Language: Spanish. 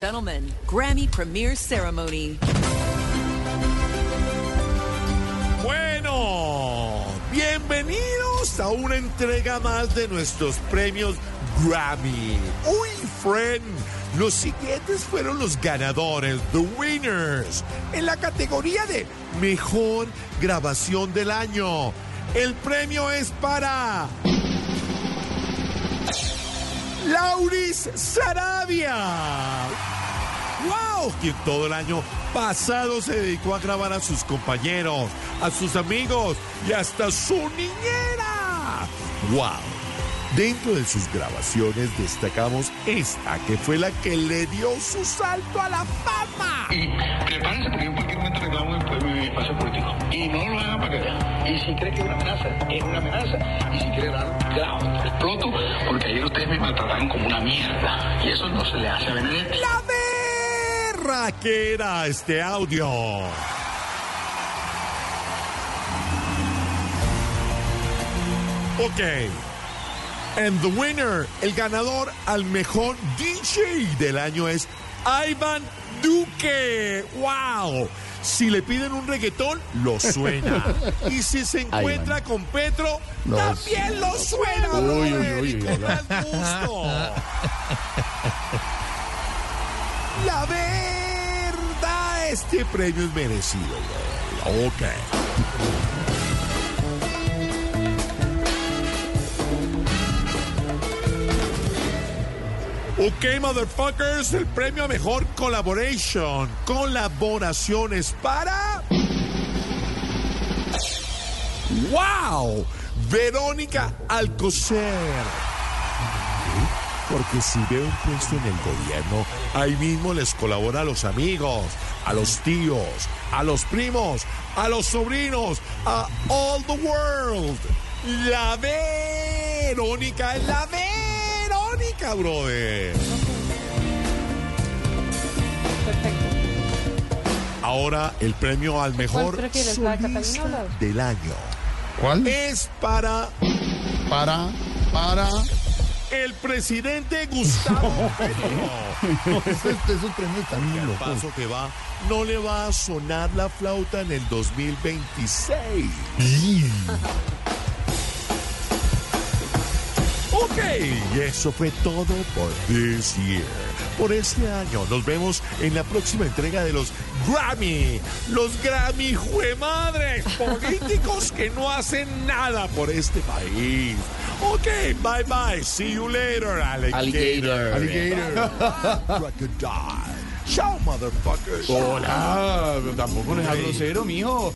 Gentlemen, Grammy Premiere Ceremony. Bueno, bienvenidos a una entrega más de nuestros premios Grammy. Uy, friend, los siguientes fueron los ganadores, the winners, en la categoría de Mejor Grabación del Año. El premio es para... Lauris Sarabia. ¡Wow! Quien todo el año pasado se dedicó a grabar a sus compañeros, a sus amigos y hasta su niñera. ¡Wow! Dentro de sus grabaciones destacamos esta, que fue la que le dio su salto a la fama. Y prepárense porque en cualquier momento reclamo el, espacio político. Y no lo hagan para que vean. Y si cree que es una amenaza, es una amenaza. Y si quiere dar, grabo, exploto, porque ayer ustedes me maltrataron como una mierda. Y eso no se le hace a Benedetti. ¡La berra que era este audio! Ok. And the winner, el ganador al mejor DJ del año es Ivan Duque. ¡Wow! Si le piden un reggaetón, lo suena. Y si se encuentra con Petro, también lo suena. Uy, uy, uy, uy, uy. La verdad, este premio es merecido. Ok. Ok, motherfuckers, el premio a mejor collaboration. Colaboraciones para. ¡Wow! Verónica Alcocer. Porque si ve un puesto en el gobierno, ahí mismo les colabora a los amigos, a los tíos, a los primos, a los sobrinos, a all the world. La Verónica es la Verónica, brother. Ahora el premio al mejor solista del año ¿Cuál? es para Para, para. El presidente Gustavo Petro. Esos, esos premios están muy Al locos. paso que va, no le va a sonar la flauta en el 2026. Ok, y eso fue todo por this year. Por este año nos vemos en la próxima entrega de los Grammy. Los Grammy, madre, políticos que no hacen nada por este país. Ok, bye bye. See you later, alligator. Alligator. Crocodile. Ciao, motherfuckers. Hola, pero tampoco no es grosero, mijo.